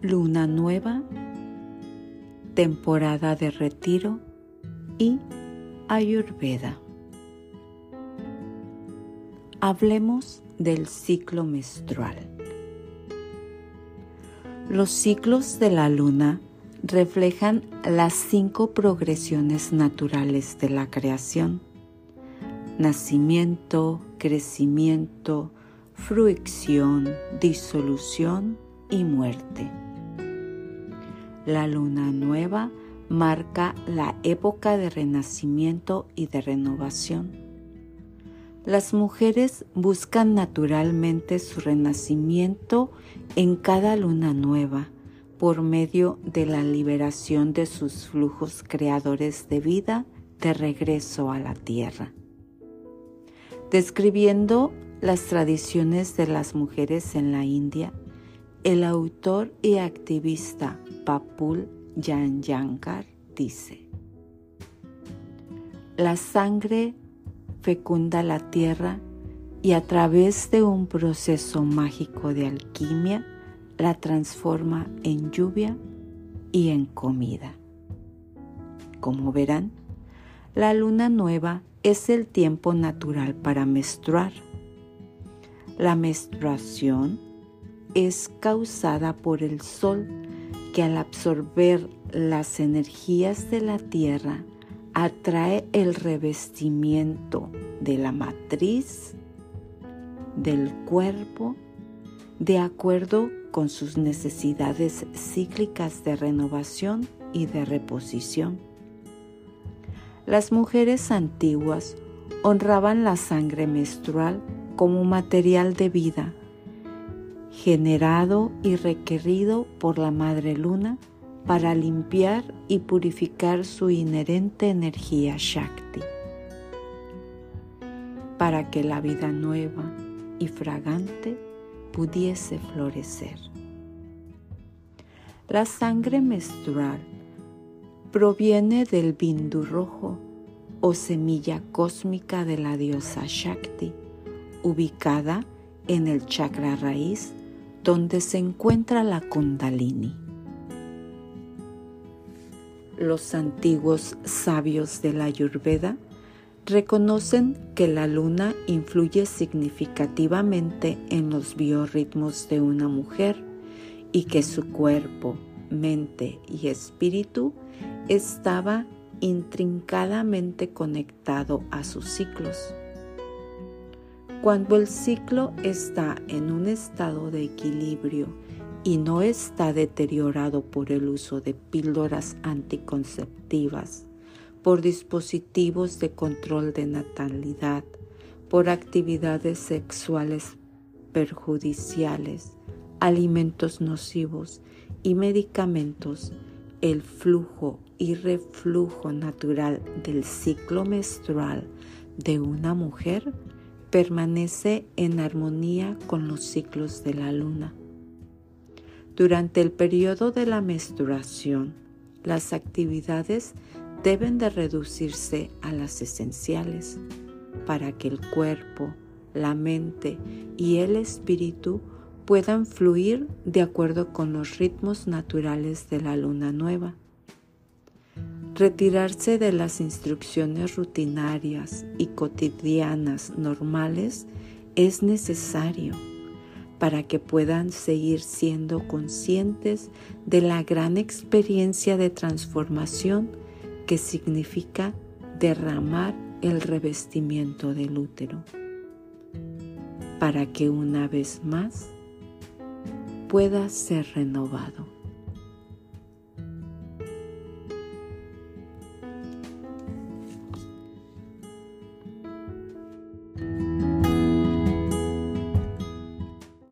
luna nueva, temporada de retiro y ayurveda. Hablemos del ciclo menstrual. Los ciclos de la luna reflejan las cinco progresiones naturales de la creación. Nacimiento, crecimiento, fruición, disolución y muerte. La luna nueva marca la época de renacimiento y de renovación. Las mujeres buscan naturalmente su renacimiento en cada luna nueva por medio de la liberación de sus flujos creadores de vida de regreso a la tierra. Describiendo las tradiciones de las mujeres en la India, el autor y activista Papul Yanyankar dice, La sangre fecunda la tierra y a través de un proceso mágico de alquimia la transforma en lluvia y en comida. Como verán, la luna nueva es el tiempo natural para menstruar. La menstruación es causada por el sol que al absorber las energías de la tierra atrae el revestimiento de la matriz del cuerpo de acuerdo con sus necesidades cíclicas de renovación y de reposición. Las mujeres antiguas honraban la sangre menstrual como material de vida, generado y requerido por la Madre Luna para limpiar y purificar su inherente energía Shakti, para que la vida nueva y fragante pudiese florecer. La sangre menstrual proviene del bindu rojo o semilla cósmica de la diosa Shakti, ubicada en el chakra raíz donde se encuentra la kundalini. Los antiguos sabios de la Ayurveda reconocen que la luna influye significativamente en los biorritmos de una mujer y que su cuerpo, mente y espíritu estaba intrincadamente conectado a sus ciclos. Cuando el ciclo está en un estado de equilibrio y no está deteriorado por el uso de píldoras anticonceptivas, por dispositivos de control de natalidad, por actividades sexuales perjudiciales, alimentos nocivos y medicamentos, el flujo y reflujo natural del ciclo menstrual de una mujer permanece en armonía con los ciclos de la luna. Durante el periodo de la menstruación, las actividades deben de reducirse a las esenciales para que el cuerpo, la mente y el espíritu puedan fluir de acuerdo con los ritmos naturales de la luna nueva. Retirarse de las instrucciones rutinarias y cotidianas normales es necesario para que puedan seguir siendo conscientes de la gran experiencia de transformación que significa derramar el revestimiento del útero, para que una vez más pueda ser renovado.